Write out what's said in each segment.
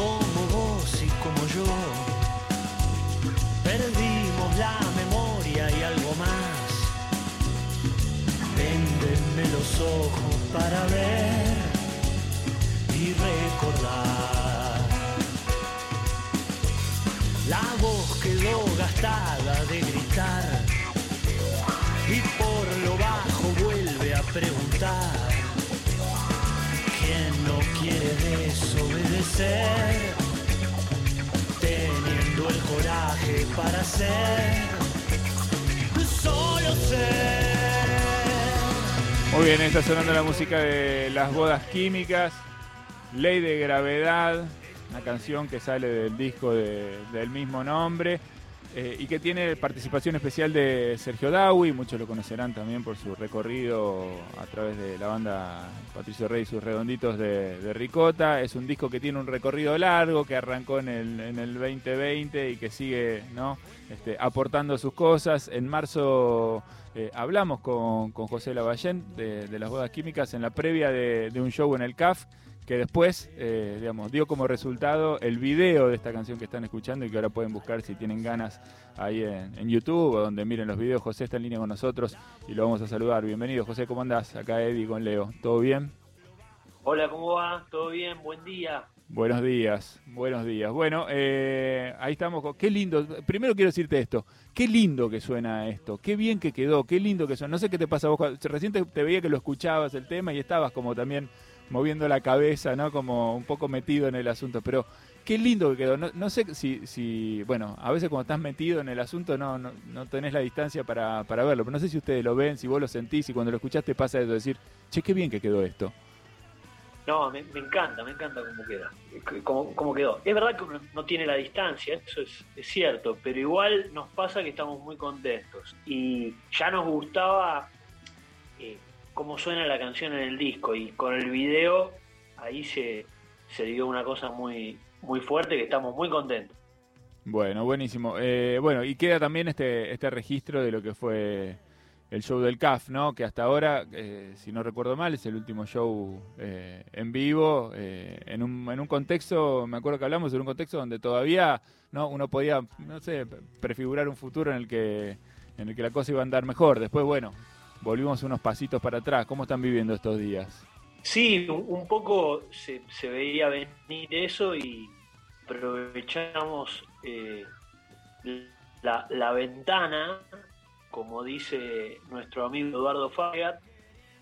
como vos y como yo. Perdimos la memoria y algo más. Véndenme los ojos para ver y recordar. La voz quedó gastada de gritar y por lo bajo vuelve a preguntar. ¿Quién no quiere desobedecer? Para ser solo ser. Muy bien, está sonando la música de las bodas químicas, Ley de Gravedad, una canción que sale del disco de- del mismo nombre eh, y que tiene participación especial de Sergio Dawi, muchos lo conocerán también por su recorrido a través de la banda Patricio Rey y sus redonditos de, Ricota. Es un disco que tiene un recorrido largo, que arrancó en el, en el 2020 y que sigue ¿no? este, aportando sus cosas. En marzo eh, hablamos con, con José Lavallén de, las bodas químicas en la previa de un show en el CAF que después, eh, digamos, dio como resultado el video de esta canción que están escuchando y que ahora pueden buscar si tienen ganas ahí en, en YouTube o donde miren los videos. José está en línea con nosotros y lo vamos a saludar. Bienvenido, José, ¿cómo andás? Acá Eddie con Leo. ¿Todo bien? Hola, ¿cómo va? ¿Todo bien? Buen día. Buenos días, buenos días. Bueno, eh, ahí estamos. con- Qué lindo. Primero quiero decirte esto. Qué lindo que suena esto. Qué bien que quedó. Qué lindo que suena. No sé qué te pasa a vos. cuando- Recién te, te veía que lo escuchabas el tema y estabas como también moviendo la cabeza, ¿no? Como un poco metido en el asunto. Pero qué lindo que quedó. No, sé si, si, bueno, a veces cuando estás metido en el asunto no, no, no tenés la distancia para, para verlo. Pero no sé si ustedes lo ven, si vos lo sentís y cuando lo escuchaste pasa eso, decir, che, qué bien que quedó esto. No, me, encanta, me encanta cómo queda, cómo, cómo quedó. Es verdad que uno no tiene la distancia, eso es, es cierto, pero igual nos pasa que estamos muy contentos. Y ya nos gustaba cómo suena la canción en el disco y con el video ahí se, se dio una cosa muy, muy fuerte que estamos muy contentos. Bueno, buenísimo. Eh, bueno, y queda también este, este registro de lo que fue el show del CAF, ¿no? Que hasta ahora, eh, si no recuerdo mal, es el último show eh, en vivo, eh, en, un, en un contexto, me acuerdo que hablamos, en un contexto donde todavía no uno podía, no sé, prefigurar un futuro en el que en el que la cosa iba a andar mejor. Después, bueno, volvimos unos pasitos para atrás. ¿Cómo están viviendo estos días? Sí, un poco se, veía venir eso y aprovechamos eh, la, la ventana, como dice nuestro amigo Eduardo Fagat,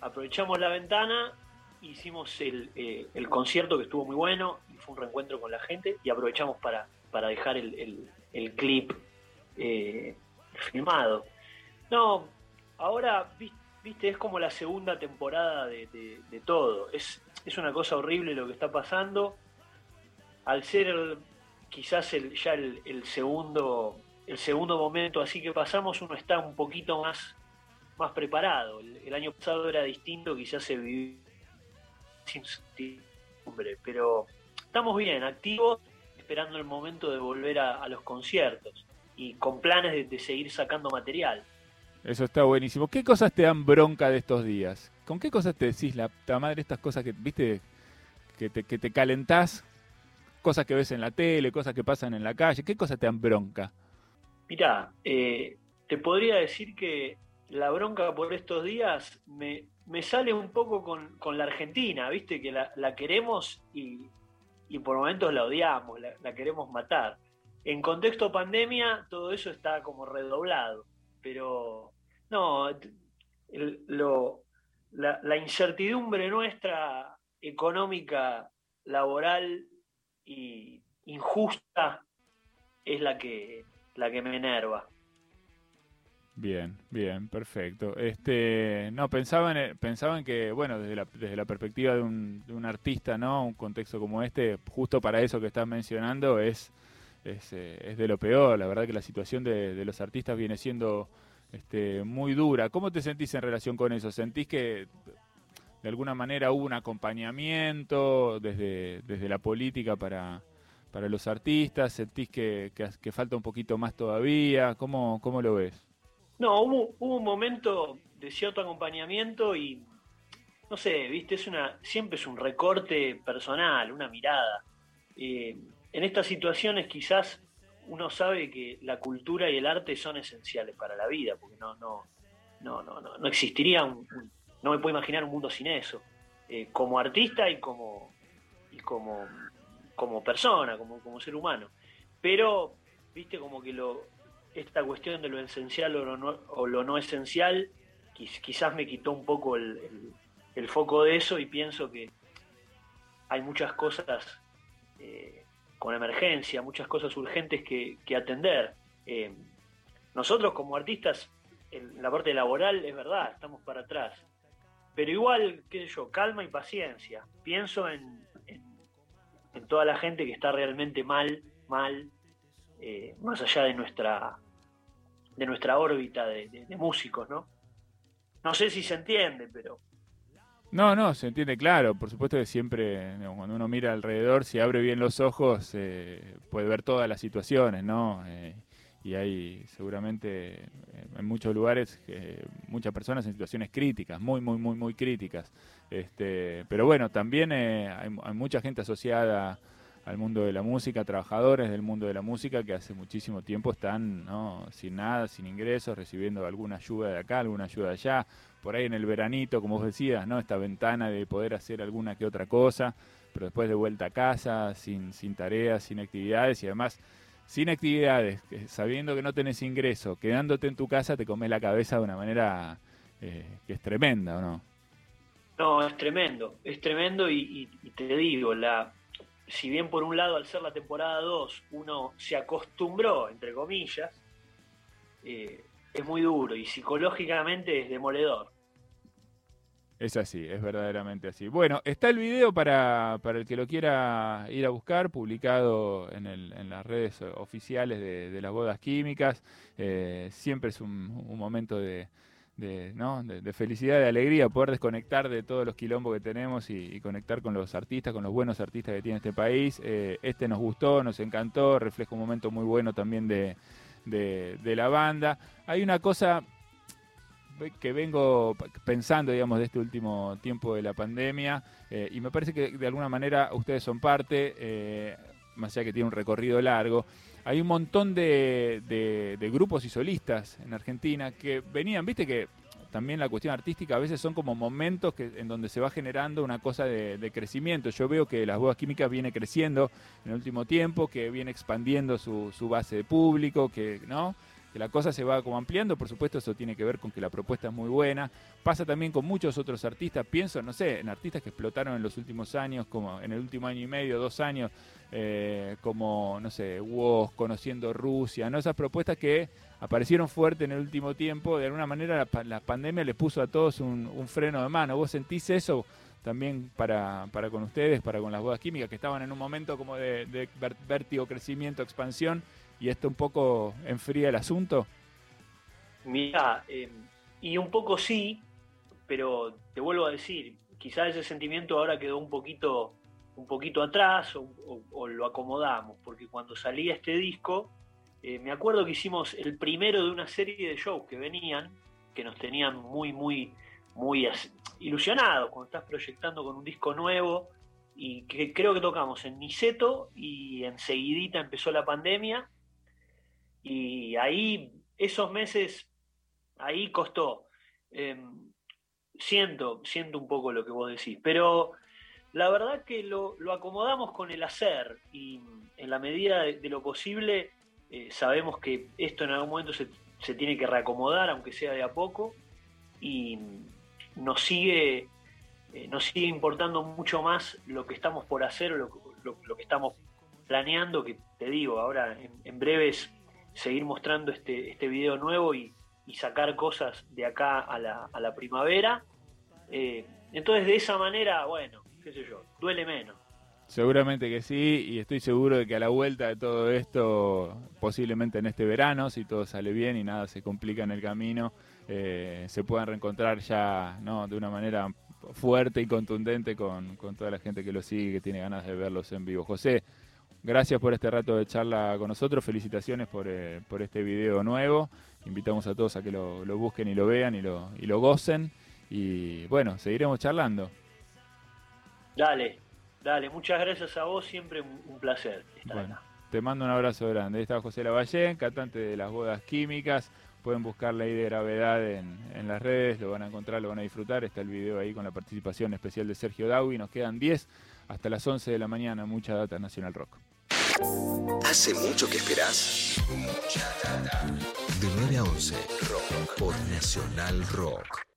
aprovechamos la ventana, hicimos el, eh, el concierto que estuvo muy bueno y fue un reencuentro con la gente y aprovechamos para, para dejar el, el- el clip eh, filmado. No, ahora, vis- viste, es como la segunda temporada de, de- todo. Es, es una cosa horrible lo que está pasando. Al ser el- quizás el, ya el, el segundo el segundo momento así que pasamos, uno está un poquito más, más preparado. El, año pasado era distinto, quizás se vivió sin incertidumbre, pero estamos bien, activos, esperando el momento de volver a, a los conciertos y con planes de- de seguir sacando material. Eso está buenísimo. ¿Qué cosas te dan bronca de estos días? ¿Con qué cosas te decís la madre estas cosas que, viste, que te, que te calentás? Cosas que ves en la tele, cosas que pasan en la calle. ¿Qué cosas te dan bronca? Mirá, eh, te podría decir que la bronca por estos días me, me sale un poco con, con la Argentina, viste, que la, la queremos y, y por momentos la odiamos, la, la queremos matar. En contexto pandemia, todo eso está como redoblado, pero no, el- lo, la, la incertidumbre nuestra económica, laboral y injusta es la que, la que me enerva. Bien, bien, perfecto. Este, no, pensaban, pensaban que, bueno, desde la, desde la perspectiva de un, de un artista, ¿no? Un contexto como este, justo para eso que estás mencionando, es, es, eh, es de lo peor. La verdad que la situación de, de los artistas viene siendo este, muy dura. ¿Cómo te sentís en relación con eso? ¿Sentís que de alguna manera hubo un acompañamiento desde, desde la política para, para los artistas? ¿Sentís que, que, falta un poquito más todavía? ¿Cómo, cómo lo ves? No, hubo, hubo un momento de cierto acompañamiento y no sé, viste, es una, siempre es un recorte personal, una mirada. eh, en estas situaciones quizás uno sabe que la cultura y el arte son esenciales para la vida, porque no, no, no, no, no, existiría un, no me puedo imaginar un mundo sin eso, eh, como artista y como, y como, como persona, como, como ser humano. Pero, viste, como que lo, esta cuestión de lo esencial o lo no, o lo no esencial, quizás me quitó un poco el, el, foco de eso y pienso que hay muchas cosas eh, con emergencia, muchas cosas urgentes que, atender. Eh, nosotros como artistas, en la parte laboral es verdad, estamos para atrás. Pero igual, qué sé yo, calma y paciencia. Pienso en, en, toda la gente que está realmente mal, mal, eh, más allá de nuestra, de nuestra órbita de músicos, ¿no? No sé si se entiende, pero no, no, se entiende claro. Por supuesto que siempre, cuando uno mira alrededor, si abre bien los ojos, eh, puede ver todas las situaciones, ¿no? Eh, y hay seguramente eh, en muchos lugares muchas personas en situaciones críticas, muy, muy, muy, muy críticas. Este, pero bueno, también hay, mucha gente asociada al mundo de la música, trabajadores del mundo de la música que hace muchísimo tiempo están ¿no? sin nada, sin ingresos, recibiendo alguna ayuda de acá, alguna ayuda de allá, por ahí en el veranito, como vos decías, ¿no? Esta ventana de poder hacer alguna que otra cosa, pero después de vuelta a casa, sin, sin tareas, sin actividades y además sin actividades, sabiendo que no tenés ingreso, quedándote en tu casa te comes la cabeza de una manera eh, que es tremenda, ¿o no? No, es tremendo, es tremendo y, te digo, la, si bien por un lado al ser la temporada 2 uno se acostumbró, entre comillas, eh, es muy duro y psicológicamente es demoledor. Es así, es verdaderamente así. Bueno, está el video para, para el que lo quiera ir a buscar, publicado en, el, en las redes oficiales de, las bodas químicas. Eh, siempre es un, momento de, de, ¿no? de, felicidad, de alegría, poder desconectar de todos los quilombos que tenemos y, conectar con los artistas, con los buenos artistas que tiene este país. Eh, este nos gustó, nos encantó, refleja un momento muy bueno también de, de la banda. Hay una cosa que vengo pensando, digamos, de este último tiempo de la pandemia, eh, y me parece que de alguna manera ustedes son parte, eh, más allá que tiene un recorrido largo. Hay un montón de, de, grupos y solistas en Argentina que venían, viste que también la cuestión artística a veces son como momentos que, en donde se va generando una cosa de, crecimiento. Yo veo que las bodas químicas viene creciendo en el último tiempo, que viene expandiendo su, su base de público, que, ¿no? Que la cosa se va como ampliando, por supuesto eso tiene que ver con que la propuesta es muy buena, pasa también con muchos otros artistas, pienso, no sé, en artistas que explotaron en los últimos años, como en el último año y medio, dos años, eh, como, no sé, Woz, Conociendo Rusia, ¿no? Esas propuestas que aparecieron fuertes en el último tiempo, de alguna manera la, pandemia les puso a todos un, freno de mano, ¿vos sentís eso? también para, para con ustedes, para con las bodas químicas, que estaban en un momento como de, de vértigo, crecimiento, expansión, y esto un poco enfría el asunto? Mira, eh, y un poco sí, pero te vuelvo a decir, quizás ese sentimiento ahora quedó un poquito, un poquito atrás o, lo acomodamos, porque cuando salía este disco, eh, me acuerdo que hicimos el primero de una serie de shows que venían, que nos tenían muy, muy, muy ilusionados cuando estás proyectando con un disco nuevo y que creo que tocamos en Niceto y enseguidita empezó la pandemia y ahí, esos meses, ahí costó. Em, siento, siento un poco lo que vos decís, pero la verdad que lo, acomodamos con el hacer y en la medida de, lo posible eh, sabemos que esto en algún momento se, tiene que reacomodar, aunque sea de a poco, y nos sigue, eh, nos sigue importando mucho más lo que estamos por hacer o lo, que estamos planeando, que te digo, ahora en breves seguir mostrando este, este video nuevo y, sacar cosas de acá a la, a la primavera. Eh, entonces, de esa manera, bueno, qué sé yo, duele menos. Seguramente que sí, y estoy seguro de que a la vuelta de todo esto, posiblemente en este verano, si todo sale bien y nada se complica en el camino, eh, se puedan reencontrar ya ¿no? de una manera fuerte y contundente con, con toda la gente que lo sigue, que tiene ganas de verlos en vivo. José, Gracias por este rato de charla con nosotros. Felicitaciones por, eh, por este video nuevo. Invitamos a todos a que lo, busquen y lo vean y lo, y lo gocen. Y bueno, seguiremos charlando. Dale. Dale, muchas gracias a vos, siempre un, un placer estar Bueno, acá. te mando un abrazo grande. Ahí está José Lavallén, cantante de las bodas químicas. Pueden buscar Ley de Gravedad en, en las redes, lo van a encontrar, lo van a disfrutar. Está el video ahí con la participación especial de Sergio Dawi. Nos quedan 10 hasta las 11 de la mañana. Mucha data Nacional Rock. ¿Hace mucho que esperás? Mucha data. De 9 a 11, Rock por Nacional Rock.